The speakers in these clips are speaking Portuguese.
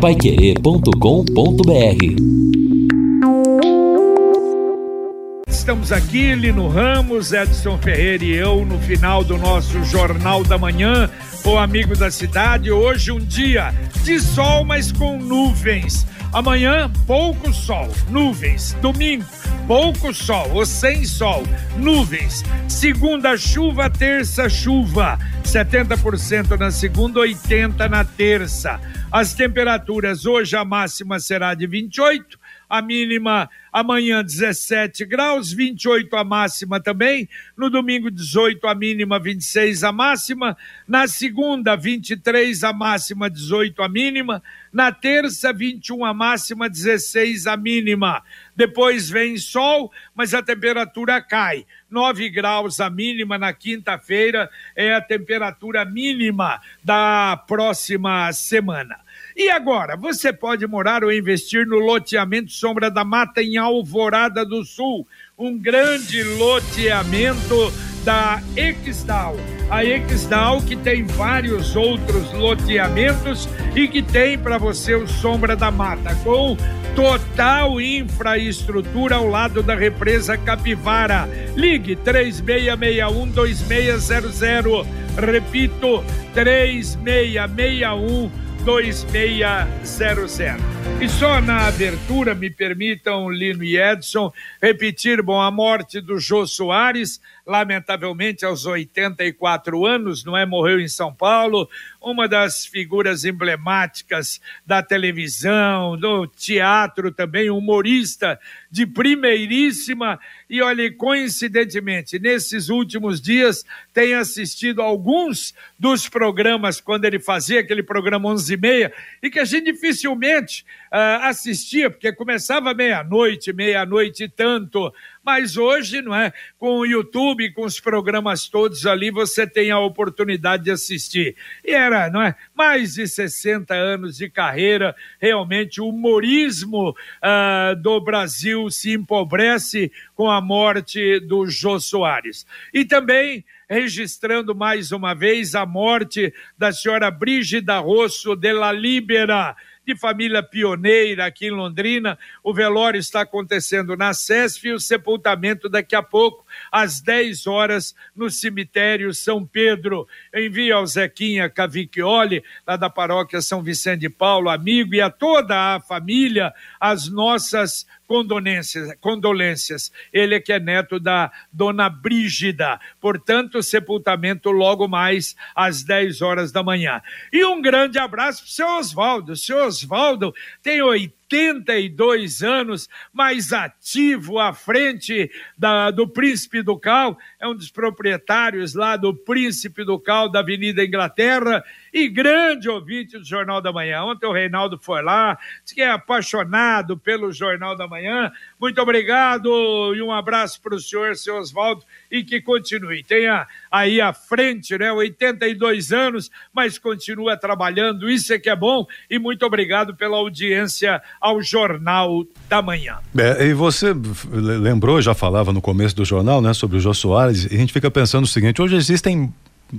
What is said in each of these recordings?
paiquerê.com.br Estamos aqui, Lino Ramos, Edson Ferreira e eu, no final do nosso Jornal da Manhã, o Amigo da Cidade. Hoje, um dia de sol, mas com nuvens. Amanhã, pouco sol, nuvens. Domingo, pouco sol ou sem sol, nuvens. Segunda, chuva, terça, chuva. 70% na segunda, 80% na terça. As temperaturas, hoje a máxima será de 28, a mínima amanhã 17 graus, 28 a máxima também, no domingo 18 a mínima, 26 a máxima, na segunda 23 a máxima, 18 a mínima, na terça 21 a máxima, 16 a mínima. Depois vem sol, mas a temperatura cai. 9 graus a mínima na quinta-feira é a temperatura mínima da próxima semana. E agora, você pode morar ou investir no loteamento Sombra da Mata em Alvorada do Sul, um grande loteamento da Exdal. A Exdal que tem vários outros loteamentos e que tem para você o Sombra da Mata, com total infraestrutura ao lado da represa Capivara. Ligue 3661 2600. Repito, 3661 2600. E só na abertura, me permitam, Lino e Edson, repetir, bom, a morte do Jô Soares, lamentavelmente aos 84 anos, não é? Morreu em São Paulo, uma das figuras emblemáticas da televisão, do teatro também, humorista de primeiríssima. E olha, coincidentemente, nesses últimos dias, tenho assistido alguns dos programas, quando ele fazia aquele programa 11 e meia, e que a gente dificilmente uh, assistia, porque começava meia-noite, meia-noite e tanto. Mas hoje, não é? Com o YouTube, com os programas todos ali, você tem a oportunidade de assistir. E era, não é? Mais de 60 anos de carreira, realmente o humorismo uh, do Brasil se empobrece com a morte do Jô Soares. E também registrando mais uma vez a morte da senhora Brígida Rosso de la Libera, de família pioneira aqui em Londrina. O velório está acontecendo na SESF e o sepultamento daqui a pouco, às 10 horas, no cemitério São Pedro. envio ao Zequinha Cavicchioli, lá da paróquia São Vicente de Paulo, amigo, e a toda a família, as nossas condolências, condolências. Ele é que é neto da dona Brígida. Portanto, sepultamento logo mais às 10 horas da manhã. E um grande abraço para o seu Oswaldo. Seu Oswaldo tem 80 82 anos, mais ativo à frente da, do Príncipe do Cal, é um dos proprietários lá do Príncipe do Cal da Avenida Inglaterra e grande ouvinte do Jornal da Manhã. Ontem o Reinaldo foi lá, disse que é apaixonado pelo Jornal da Manhã. Muito obrigado e um abraço para o senhor, seu Oswaldo, e que continue. Tenha aí à frente, né, 82 anos, mas continua trabalhando, isso é que é bom, e muito obrigado pela audiência ao Jornal da Manhã. É, e você lembrou, já falava no começo do jornal, né, sobre o Jô Soares, e a gente fica pensando o seguinte: hoje existem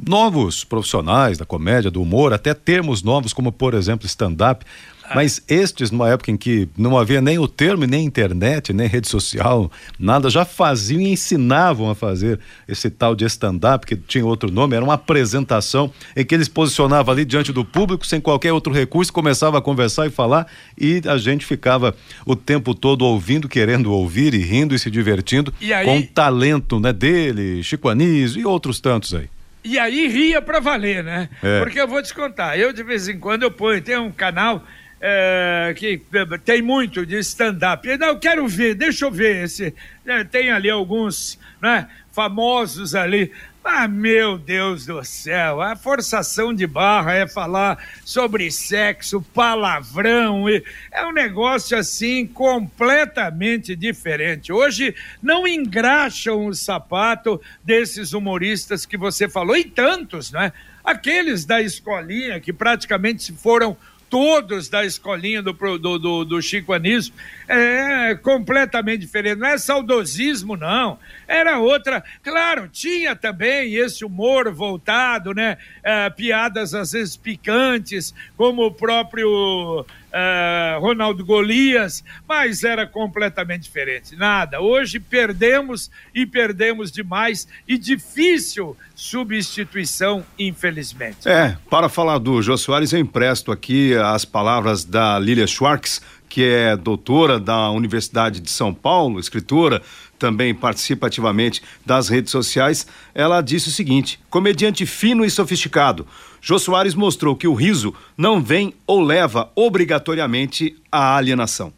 novos profissionais da comédia, do humor, até termos novos, como por exemplo stand-up. Mas estes, numa época em que não havia nem o termo, nem internet, nem rede social, nada, já faziam e ensinavam a fazer esse tal de stand-up, que tinha outro nome, era uma apresentação em que eles posicionavam ali diante do público, sem qualquer outro recurso, começava a conversar e falar, e a gente ficava o tempo todo ouvindo, querendo ouvir e rindo e se divertindo e aí... com o talento né, dele, Chico Anísio e outros tantos aí. E aí ria pra valer, né? É. Porque eu vou te contar, eu de vez em quando eu ponho, tem um canal é, que tem muito de stand-up. Eu quero ver, deixa eu ver esse. É, tem ali alguns né, famosos ali. Ah, meu Deus do céu, a forçação de barra é falar sobre sexo, palavrão, é um negócio assim completamente diferente. Hoje não engraxam o sapato desses humoristas que você falou, e tantos, né? Aqueles da escolinha que praticamente foram todos da escolinha do, do, do, do Chico Anísio, é completamente diferente. Não é saudosismo, não. Era outra. Claro, tinha também esse humor voltado, né? É, piadas às vezes picantes, como o próprio uh, Ronaldo Golias, mas era completamente diferente. Nada. Hoje perdemos e perdemos demais e difícil substituição, infelizmente. É, para falar do Jô Soares, eu empresto aqui as palavras da Lilia Schwartz, que é doutora da Universidade de São Paulo, escritora, também participa ativamente das redes sociais. Ela disse o seguinte: comediante fino e sofisticado. Jô Soares mostrou que o riso não vem ou leva obrigatoriamente à alienação.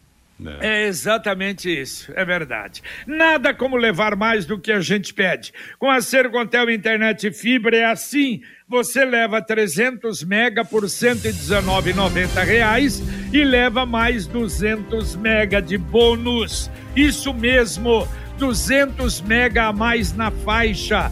É. é exatamente isso, é verdade. Nada como levar mais do que a gente pede. Com a Sercontel Internet Fibra é assim. Você leva 300 mega por 119,90 reais e leva mais 200 mega de bônus. Isso mesmo, 200 mega a mais na faixa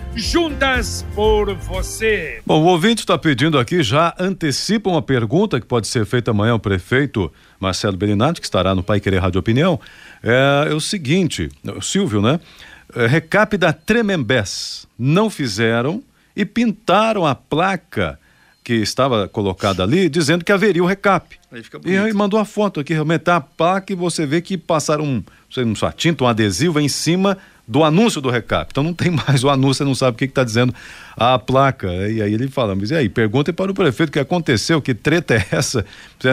juntas por você. Bom, o ouvinte está pedindo aqui, já antecipa uma pergunta que pode ser feita amanhã ao prefeito Marcelo Belinati, que estará no Pai Querer Rádio Opinião. É, é o seguinte, o Silvio, né? É, recap da Tremembés. Não fizeram e pintaram a placa que estava colocada ali, dizendo que haveria o recap. Aí e aí mandou a foto aqui, realmente tá a placa e você vê que passaram um, não sei, tinta, um adesivo em cima do anúncio do recap. Então não tem mais o anúncio, você não sabe o que está dizendo a placa. E aí ele fala, mas e aí, pergunta para o prefeito o que aconteceu, que treta é essa?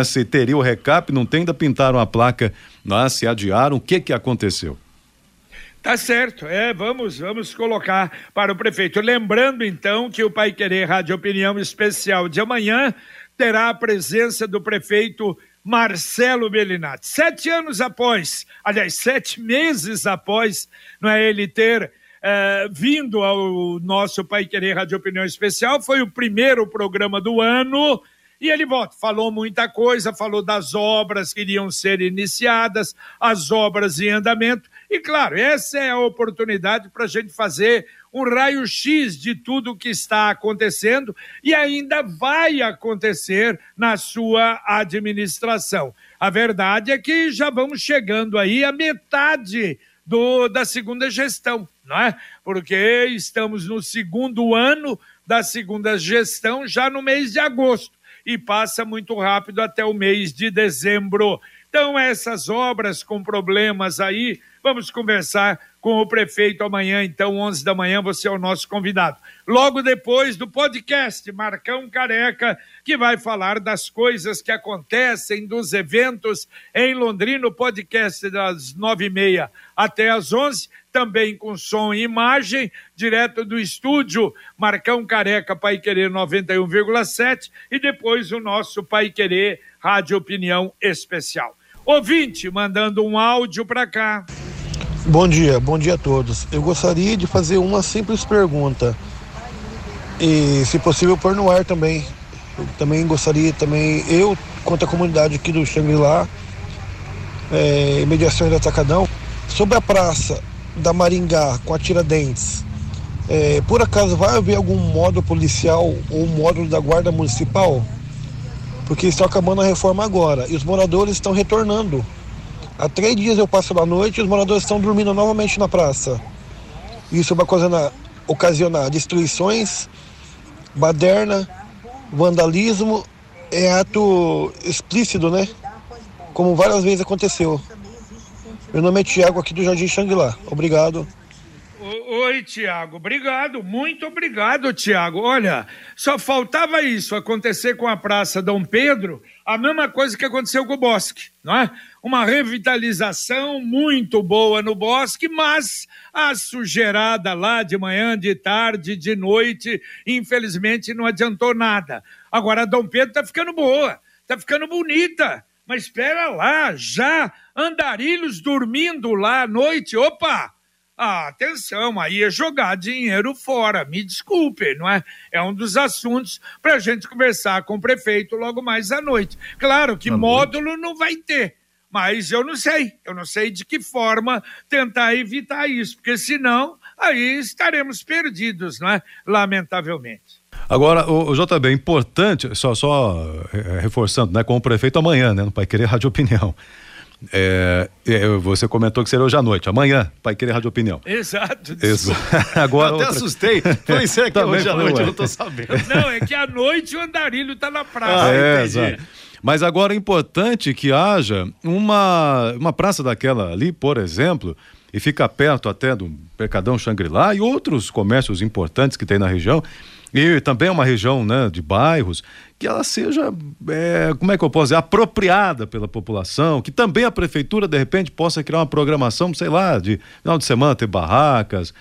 Se teria o recap, não tem, ainda pintaram a placa lá, se adiaram, o que que aconteceu? Tá certo, é, vamos, vamos colocar para o prefeito. Lembrando então que o Pai Querer Rádio Opinião Especial de amanhã terá a presença do prefeito Marcelo Bellinati. Sete anos após, aliás, sete meses após, não é ele ter é, vindo ao nosso Pai Querer Rádio Opinião Especial, foi o primeiro programa do ano. E ele volta, falou muita coisa, falou das obras que iriam ser iniciadas, as obras em andamento. E claro, essa é a oportunidade para a gente fazer um raio-x de tudo o que está acontecendo e ainda vai acontecer na sua administração. A verdade é que já vamos chegando aí à metade do, da segunda gestão, não é? Porque estamos no segundo ano da segunda gestão, já no mês de agosto, e passa muito rápido até o mês de dezembro. Então, essas obras com problemas aí, vamos conversar com o prefeito amanhã, então, 11 da manhã, você é o nosso convidado. Logo depois do podcast Marcão Careca, que vai falar das coisas que acontecem, dos eventos em Londrina, o podcast das nove e meia até as onze, também com som e imagem, direto do estúdio Marcão Careca, Pai Querer 91,7 e depois o nosso Pai Querer Rádio Opinião Especial. Ouvinte mandando um áudio para cá. Bom dia, bom dia a todos. Eu gostaria de fazer uma simples pergunta e, se possível, pôr no ar também. Eu também gostaria, também eu, quanto à comunidade aqui do Xangri-Lá, é, mediações do Atacadão, sobre a praça da Maringá com a Tiradentes, é, por acaso vai haver algum módulo policial ou módulo da Guarda Municipal? Porque estão acabando a reforma agora e os moradores estão retornando Há três dias eu passo à noite e os moradores estão dormindo novamente na praça. Isso vai ocasionar, ocasionar destruições, baderna, vandalismo, é ato explícito, né? Como várias vezes aconteceu. Meu nome é Tiago, aqui do Jardim Xangri-Lá. Obrigado. Oi, Tiago. Obrigado, muito obrigado, Tiago. Olha, só faltava isso acontecer com a Praça Dom Pedro, a mesma coisa que aconteceu com o Bosque, não é? uma revitalização muito boa no bosque, mas a sujeirada lá de manhã, de tarde, de noite, infelizmente não adiantou nada. Agora a Dom Pedro está ficando boa, está ficando bonita. Mas espera lá, já andarilhos dormindo lá à noite, opa! Ah, atenção, aí é jogar dinheiro fora, me desculpe, não é? É um dos assuntos para a gente conversar com o prefeito logo mais à noite. Claro que à módulo noite. não vai ter, Mas eu não sei, eu não sei de que forma tentar evitar isso, porque senão aí estaremos perdidos, não é? Lamentavelmente. Agora, o, o JB, é importante, só, só é, reforçando, né, com o prefeito amanhã, né, no Pai Querer Rádio Opinião. É, é, você comentou que seria hoje à noite. Amanhã, Pai Querer Rádio Opinião. Exato. Isso. Agora, eu até outra... assustei. Falei, será que é hoje à noite? Eu não tô sabendo. Não, é que à noite o andarilho tá na praça. Ah, é, exato. Mas agora é importante que haja uma, uma praça daquela ali, por exemplo, e fica perto até do Mercadão Xangri-Lá e outros comércios importantes que tem na região, e também é uma região né, de bairros, que ela seja, é, como é que eu posso dizer, apropriada pela população, que também a prefeitura, de repente, possa criar uma programação, sei lá, de final de semana ter barracas,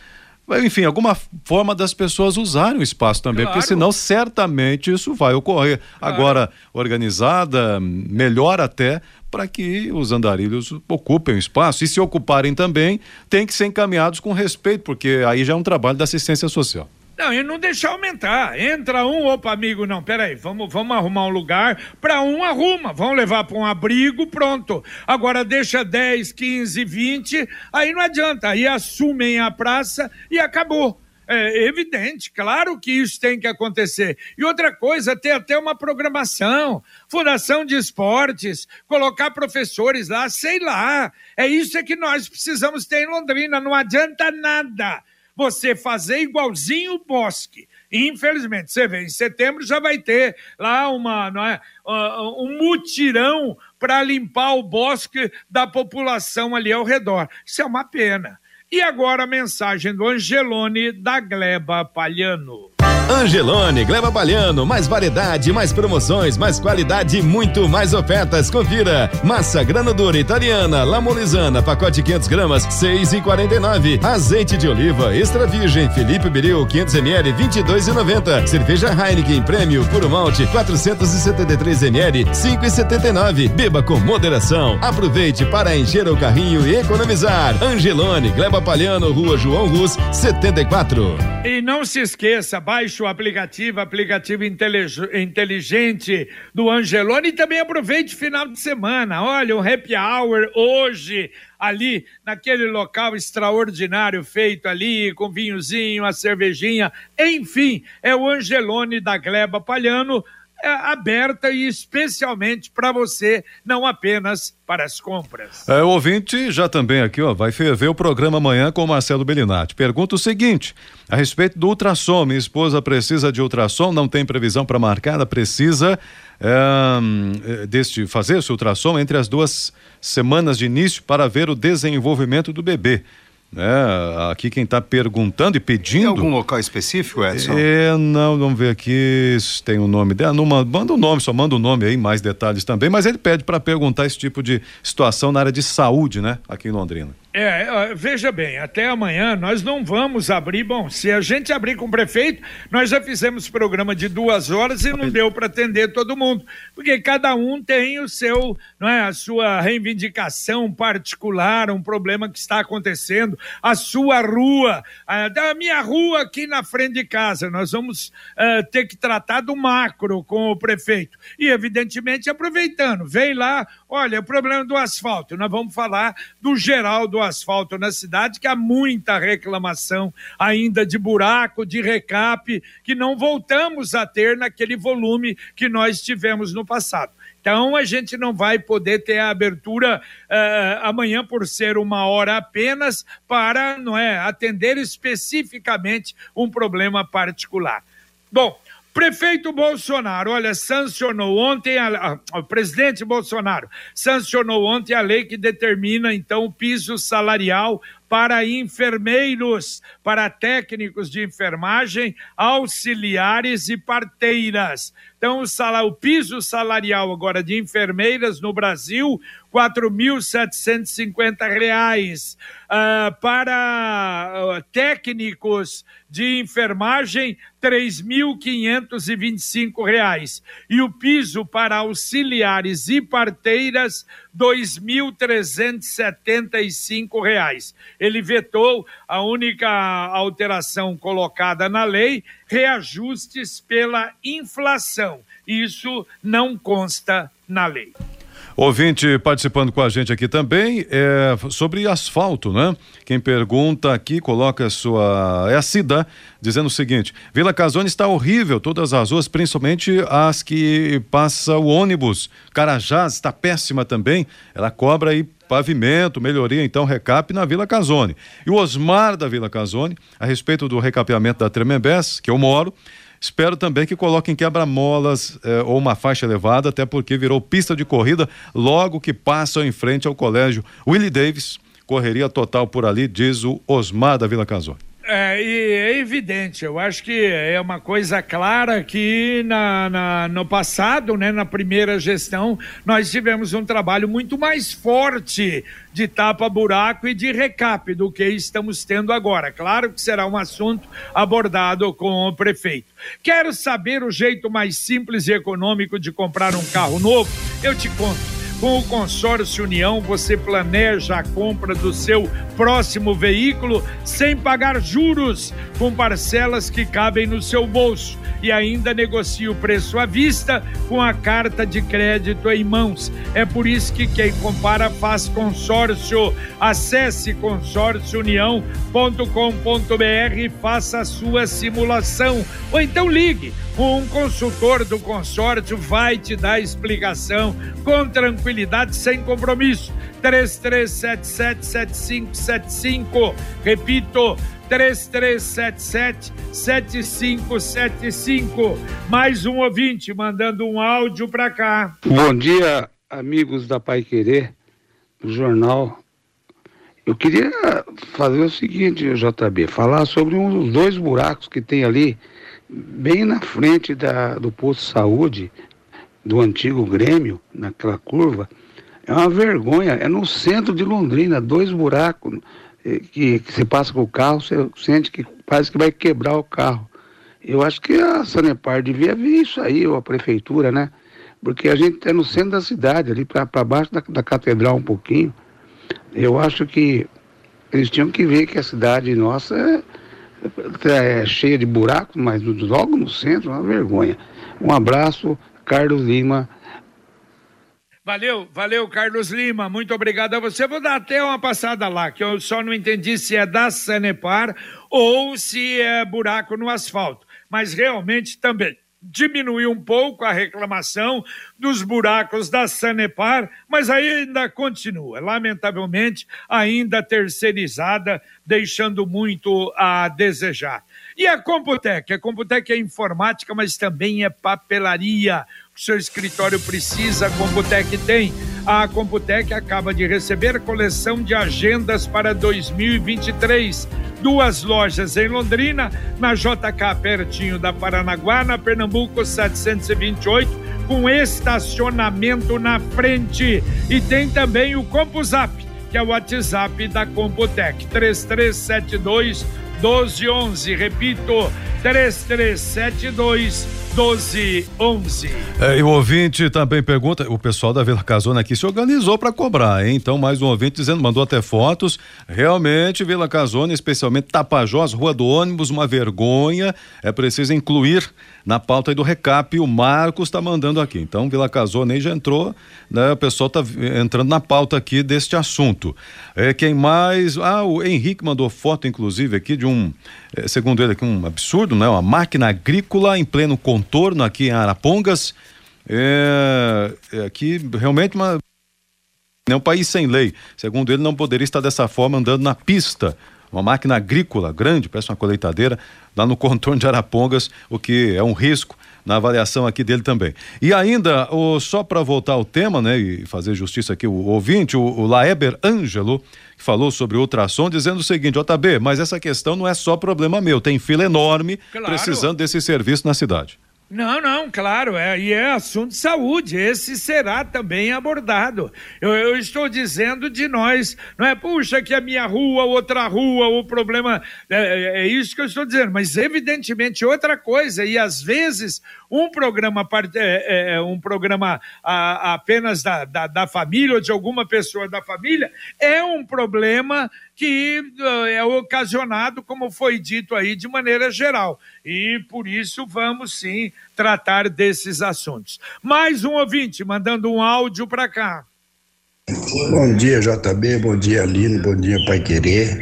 enfim, alguma forma das pessoas usarem o espaço também, claro. porque senão certamente isso vai ocorrer. Claro. Agora, organizada, melhor até, para que os andarilhos ocupem o espaço. E se ocuparem também, tem que ser encaminhados com respeito, porque aí já é um trabalho da assistência social. Não, e não deixar aumentar. Entra um, opa, amigo, não, peraí, vamos, vamos arrumar um lugar. Para um, arruma. Vamos levar para um abrigo, pronto. Agora deixa 10, 15, 20, aí não adianta. Aí assumem a praça e acabou. É evidente, claro que isso tem que acontecer. E outra coisa, ter até uma programação, fundação de esportes, colocar professores lá, sei lá. É isso é que nós precisamos ter em Londrina, não adianta nada você fazer igualzinho o bosque. Infelizmente, você vê, em setembro já vai ter lá uma, não é, uh, um mutirão para limpar o bosque da população ali ao redor. Isso é uma pena. E agora a mensagem do Angelone da Gleba Palhano. Angelone, Gleba Palhano, mais variedade, mais promoções, mais qualidade e muito mais ofertas. Confira. Massa granadura italiana, lamolizana, pacote 500 gramas, 6,49. Azeite de oliva extra virgem, Felipe Biril, 500 ml, 22,90. Cerveja Heineken Prêmio Puro Malte, 473 ml, 5,79. Beba com moderação. Aproveite para encher o carrinho e economizar. Angelone, Gleba Palhano, Rua João Rus, 74. E não se esqueça, baixe o aplicativo, aplicativo inteligente do Angelone e também aproveite o final de semana. Olha, um happy hour hoje, ali, naquele local extraordinário feito ali, com vinhozinho, a cervejinha, enfim, é o Angelone da Gleba Palhano, aberta e especialmente para você, não apenas para as compras. É, o ouvinte já também aqui, ó, vai ver o programa amanhã com o Marcelo Bellinati. Pergunta o seguinte: a respeito do ultrassom, minha esposa precisa de ultrassom, não tem previsão para marcar, ela precisa é, deste fazer esse ultrassom entre as duas semanas de início para ver o desenvolvimento do bebê. É, aqui quem está perguntando e pedindo. Tem algum local específico, Edson? É, não, vamos ver aqui se tem o um nome dela. Não, manda o um nome, só manda o um nome aí, mais detalhes também. Mas ele pede para perguntar esse tipo de situação na área de saúde, né, aqui em Londrina. É, veja bem, até amanhã nós não vamos abrir. Bom, se a gente abrir com o prefeito, nós já fizemos programa de duas horas e não deu para atender todo mundo, porque cada um tem o seu, não é, a sua reivindicação particular, um problema que está acontecendo, a sua rua, a, da minha rua aqui na frente de casa. Nós vamos uh, ter que tratar do macro com o prefeito e, evidentemente, aproveitando, vem lá, olha, o problema do asfalto. Nós vamos falar do geral do asfalto na cidade, que há muita reclamação ainda de buraco, de recape, que não voltamos a ter naquele volume que nós tivemos no passado. Então a gente não vai poder ter a abertura uh, amanhã por ser uma hora apenas para não é atender especificamente um problema particular. Bom, Prefeito Bolsonaro, olha, sancionou ontem, a, a, o presidente Bolsonaro sancionou ontem a lei que determina, então, o piso salarial para enfermeiros, para técnicos de enfermagem, auxiliares e parteiras. Então, o, salário, o piso salarial agora de enfermeiras no Brasil, R$ 4.750. Uh, para uh, técnicos de enfermagem, R$ 3.525. E o piso para auxiliares e parteiras, R$ 2.375. Ele vetou a única alteração colocada na lei, reajustes pela inflação. Isso não consta na lei. Ouvinte participando com a gente aqui também é sobre asfalto, né? Quem pergunta aqui coloca sua é a Cida dizendo o seguinte: Vila Casone está horrível, todas as ruas, principalmente as que passa o ônibus. Carajás está péssima também. Ela cobra aí pavimento, melhoria, então, recap na Vila Casone. E o Osmar da Vila Casone, a respeito do recapeamento da Tremembés, que eu moro, Espero também que coloquem quebra-molas eh, ou uma faixa elevada, até porque virou pista de corrida logo que passam em frente ao colégio Willie Davis. Correria total por ali, diz o Osmar da Vila Casone. É, e é evidente, eu acho que é uma coisa clara que na, na, no passado, né, na primeira gestão, nós tivemos um trabalho muito mais forte de tapa-buraco e de recap do que estamos tendo agora. Claro que será um assunto abordado com o prefeito. Quero saber o jeito mais simples e econômico de comprar um carro novo? Eu te conto. Com o Consórcio União, você planeja a compra do seu próximo veículo sem pagar juros, com parcelas que cabem no seu bolso e ainda negocia o preço à vista com a carta de crédito em mãos. É por isso que quem compara faz consórcio. Acesse consórciounião.com.br e faça a sua simulação. Ou então ligue um consultor do consórcio vai te dar explicação com tranquilidade, sem compromisso. 33777575. Repito, 33777575. Mais um ouvinte mandando um áudio para cá. Bom dia, amigos da Pai Querer, do jornal. Eu queria fazer o seguinte, JB, falar sobre uns dois buracos que tem ali bem na frente da, do posto de saúde do antigo Grêmio, naquela curva, é uma vergonha. É no centro de Londrina, dois buracos eh, que, que você passa com o carro, você sente que parece que vai quebrar o carro. Eu acho que a Sanepar devia ver isso aí, ou a prefeitura, né? Porque a gente é no centro da cidade, ali para baixo da, da catedral um pouquinho. Eu acho que eles tinham que ver que a cidade nossa é é cheia de buracos, mas logo no centro, uma vergonha. Um abraço, Carlos Lima. Valeu, valeu, Carlos Lima. Muito obrigado a você. Vou dar até uma passada lá, que eu só não entendi se é da Sanepar ou se é buraco no asfalto. Mas realmente também diminuiu um pouco a reclamação dos buracos da Sanepar, mas ainda continua, lamentavelmente, ainda terceirizada, deixando muito a desejar. E a Computec? A Computec é informática, mas também é papelaria. O seu escritório precisa, a Computec tem. A Computec acaba de receber coleção de agendas para 2023 duas lojas em Londrina, na JK, pertinho da Paranaguá, na Pernambuco 728, com estacionamento na frente. E tem também o CompuZap, que é o WhatsApp da Computec, 3372 1211. Repito, 3372 1211. É, e o ouvinte também pergunta, o pessoal da Vila Casona aqui se organizou para cobrar, hein? Então, mais um ouvinte dizendo, mandou até fotos. Realmente, Vila Casona, especialmente Tapajós, Rua do Ônibus, uma vergonha. É preciso incluir na pauta do recap. O Marcos está mandando aqui. Então, Vila Casona aí já entrou, né? O pessoal está entrando na pauta aqui deste assunto. É, quem mais? Ah, o Henrique mandou foto, inclusive, aqui de um, é, segundo ele aqui, um absurdo, né? Uma máquina agrícola em pleno contorno aqui em Arapongas. É, é aqui realmente uma é um país sem lei. Segundo ele, não poderia estar dessa forma andando na pista. Uma máquina agrícola grande, parece uma colheitadeira, lá no contorno de Arapongas, o que é um risco na avaliação aqui dele também. E ainda, o, só para voltar ao tema, né, e fazer justiça aqui, o, ouvinte, o, o Laeber Ângelo, que falou sobre o ultrassom, dizendo o seguinte: JB, mas essa questão não é só problema meu, tem fila enorme claro. precisando desse serviço na cidade. Não, não, claro, é, e é assunto de saúde, esse será também abordado. Eu, eu, estou dizendo de nós, não é, puxa, que a minha rua, outra rua, o problema. É, é, é isso que eu estou dizendo, mas evidentemente outra coisa, e às vezes um programa, é, é, é, um programa apenas da, da, da família ou de alguma pessoa da família é um problema que uh, é ocasionado, como foi dito aí, de maneira geral. E por isso vamos sim tratar desses assuntos. Mais um ouvinte mandando um áudio para cá. Bom dia, JB, bom dia, Lino, bom dia, Pai Querer.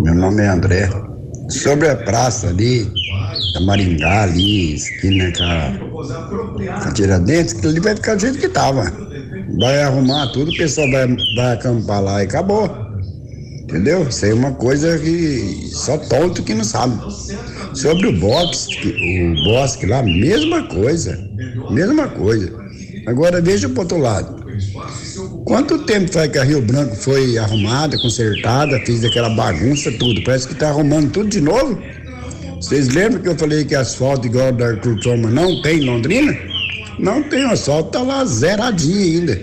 Meu nome é André. Sobre a praça ali, da Maringá ali, esquina com a, Tiradentes, que ali vai ficar do jeito que tava. Vai arrumar tudo, o pessoal vai, vai acampar lá e acabou. Entendeu? Isso aí é uma coisa que só tonto que não sabe. Sobre o box, o bosque lá, mesma coisa. Mesma coisa. Agora veja pro outro lado. Quanto tempo faz que a Rio Branco foi arrumada, consertada, fez aquela bagunça, tudo? Parece que está arrumando tudo de novo. Vocês lembram que eu falei que asfalto igual da Arthur Thomas não tem em Londrina? Não tem, asfalto tá lá zeradinho ainda.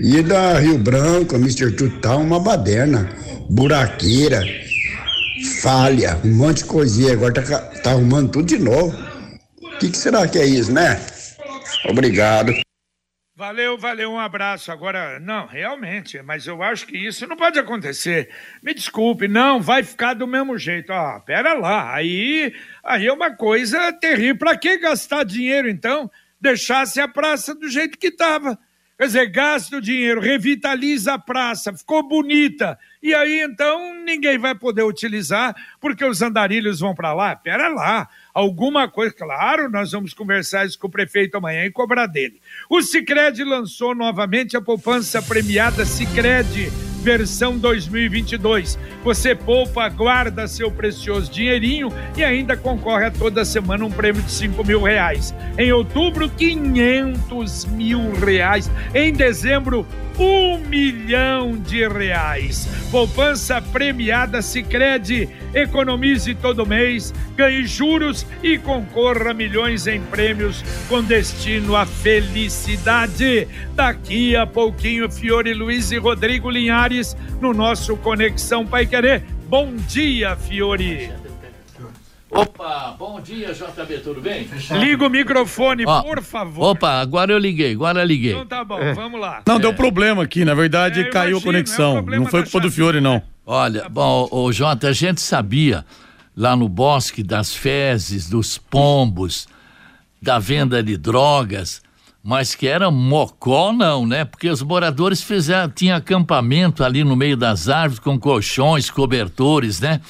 E da Rio Branco, Mr. Tutal, tá uma baderna, buraqueira, falha, um monte de coisinha. Agora tá, tá arrumando tudo de novo. O que, que será que é isso, né? Obrigado. Valeu, valeu, um abraço. Agora, não, realmente, mas eu acho que isso não pode acontecer. Me desculpe, não, vai ficar do mesmo jeito. Ah, pera lá, aí, aí é uma coisa terrível. Para que gastar dinheiro, então? Deixasse a praça do jeito que estava. Quer dizer, gasta o dinheiro, revitaliza a praça, ficou bonita. E aí, então, ninguém vai poder utilizar, porque os andarilhos vão para lá. Pera lá, alguma coisa. Claro, nós vamos conversar isso com o prefeito amanhã e cobrar dele. O Cicred lançou novamente a poupança premiada Cicred versão 2022. Você poupa, guarda seu precioso dinheirinho e ainda concorre a toda semana um prêmio de 5 mil reais. Em outubro, 500 mil reais. Em dezembro, um milhão de reais. Poupança premiada Sicredi. Economize todo mês, ganhe juros e concorra a milhões em prêmios com destino à felicidade. Daqui a pouquinho, Fiore Luiz e Rodrigo Linhares no nosso Conexão Pai Querer. Bom dia, Fiore. Opa, bom dia, JB, tudo bem? Liga o microfone, Ó, por favor. Opa, agora eu liguei, agora eu liguei. Então tá bom, é. vamos lá. Não, é. deu problema aqui, na verdade é, caiu imagino, a conexão. É não foi culpa do Fiore, não. Olha, tá bom, o Jota, a gente sabia lá no bosque das fezes, dos pombos, da venda de drogas, mas que era mocó não, né? Porque os moradores fizeram, tinha acampamento ali no meio das árvores com colchões, cobertores, né?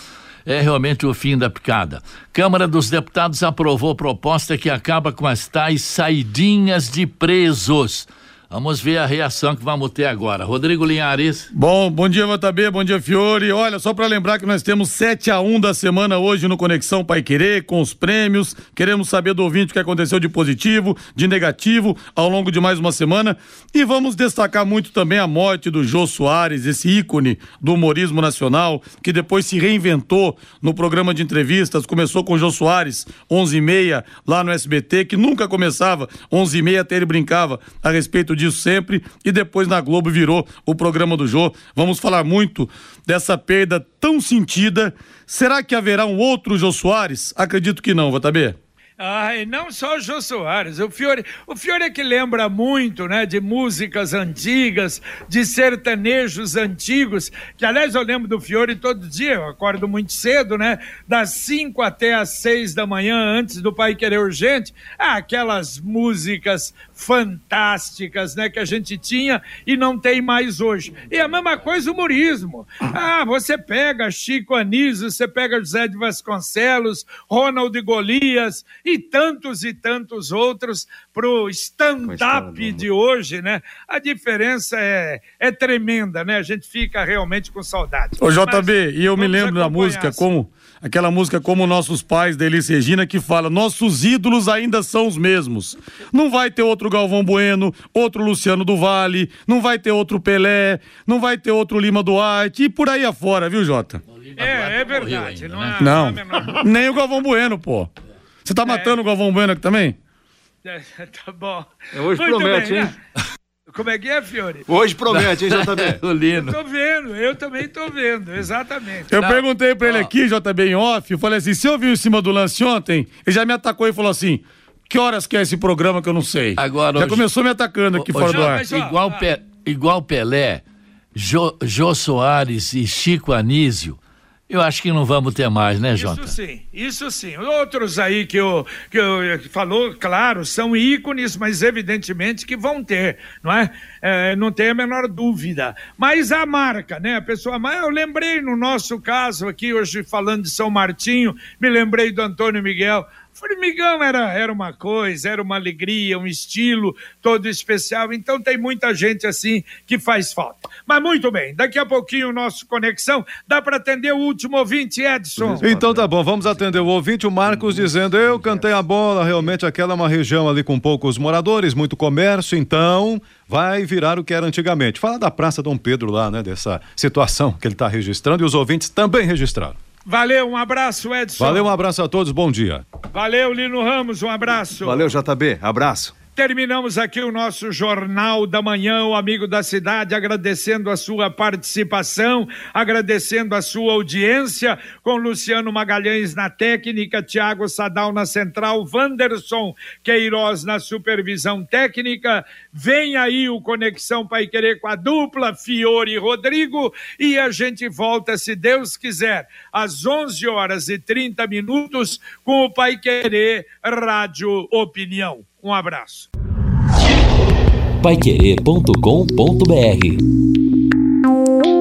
é realmente o fim da picada. Câmara dos Deputados aprovou proposta que acaba com as tais saidinhas de presos. Vamos ver a reação que vamos ter agora. Rodrigo Linhares. Bom, bom dia, JB, bom dia, Fiore. Olha, só para lembrar que nós temos 7 a 1 da semana hoje no Conexão Pai Querer, com os prêmios. Queremos saber do ouvinte o que aconteceu de positivo, de negativo, ao longo de mais uma semana. E vamos destacar muito também a morte do Jô Soares, esse ícone do humorismo nacional, que depois se reinventou no programa de entrevistas. Começou com o Jô Soares, 11h30, lá no SBT, que nunca começava 11h30, até ele brincava a respeito de sempre e depois na Globo virou o programa do Jô. Vamos falar muito dessa perda tão sentida. Será que haverá um outro Jô Soares? Acredito que não, Vatabê. Ai, não só o Jô Soares, o Fiore, o Fiore é que lembra muito, né, de músicas antigas, de sertanejos antigos, que aliás eu lembro do Fiore todo dia, eu acordo muito cedo, né, das 5 até as 6 da manhã, antes do Pai Querer Urgente, ah, aquelas músicas fantásticas, né, que a gente tinha e não tem mais hoje. E a mesma coisa o humorismo. Ah, você pega Chico Anísio, você pega José de Vasconcelos, Ronald Golias e tantos e tantos outros pro stand-up de hoje, né? A diferença é, é tremenda, né? A gente fica realmente com saudade. Ô JB, Mas, e eu me lembro da música assim. como aquela música como nossos pais da Elis Regina que fala: nossos ídolos ainda são os mesmos. Não vai ter outro Galvão Bueno, outro Luciano do Vale, não vai ter outro Pelé, não vai ter outro Lima Duarte e por aí afora, viu, Jota? É, é verdade. Ainda, não, né? não, não é nem o Galvão Bueno, pô. Você tá é. matando o Galvão Bueno aqui também? É, tá bom. É, hoje Muito promete, bem, hein? Como é que é, Fiore? Hoje promete, hein, JB? Eu tô vendo, eu também tô vendo, exatamente. Eu Não. perguntei pra ele aqui, JB, em off, eu falei assim, você ouviu em cima do lance ontem? Ele já me atacou e falou assim, que horas que é esse programa que eu não sei? Agora, já hoje... começou me atacando aqui o, fora do ar. Mas, ó, igual, ah. Pe... igual Pelé, Jô, Jô Soares e Chico Anísio, eu acho que não vamos ter mais, né, Jota? Isso sim, isso sim. Outros aí que eu, que eu falou, claro, são ícones, mas evidentemente que vão ter, não é? é não tem a menor dúvida. Mas a marca, né? A pessoa, mas eu lembrei no nosso caso aqui, hoje falando de São Martinho, me lembrei do Antônio Miguel. Formigão era, era uma coisa, era uma alegria, um estilo todo especial. Então tem muita gente assim que faz falta. Mas muito bem, daqui a pouquinho o nosso Conexão dá para atender o último ouvinte, Edson. Então tá bom, vamos atender o ouvinte, o Marcos dizendo: Eu cantei a bola, realmente aquela é uma região ali com poucos moradores, muito comércio, então vai virar o que era antigamente. Fala da Praça Dom Pedro lá, né? Dessa situação que ele está registrando e os ouvintes também registraram. Valeu, um abraço, Edson. Valeu, um abraço a todos, bom dia. Valeu, Lino Ramos, um abraço. Valeu, JB, abraço. Terminamos aqui o nosso Jornal da Manhã, o Amigo da Cidade, agradecendo a sua participação, agradecendo a sua audiência, com Luciano Magalhães na técnica, Tiago Sadal na central, Wanderson Queiroz na supervisão técnica. Vem aí o Conexão Pai Querer com a dupla, Fiore e Rodrigo, e a gente volta, se Deus quiser, às 11 horas e 30 minutos com o Pai Querer Rádio Opinião. Um abraço. Paiquerê.com.br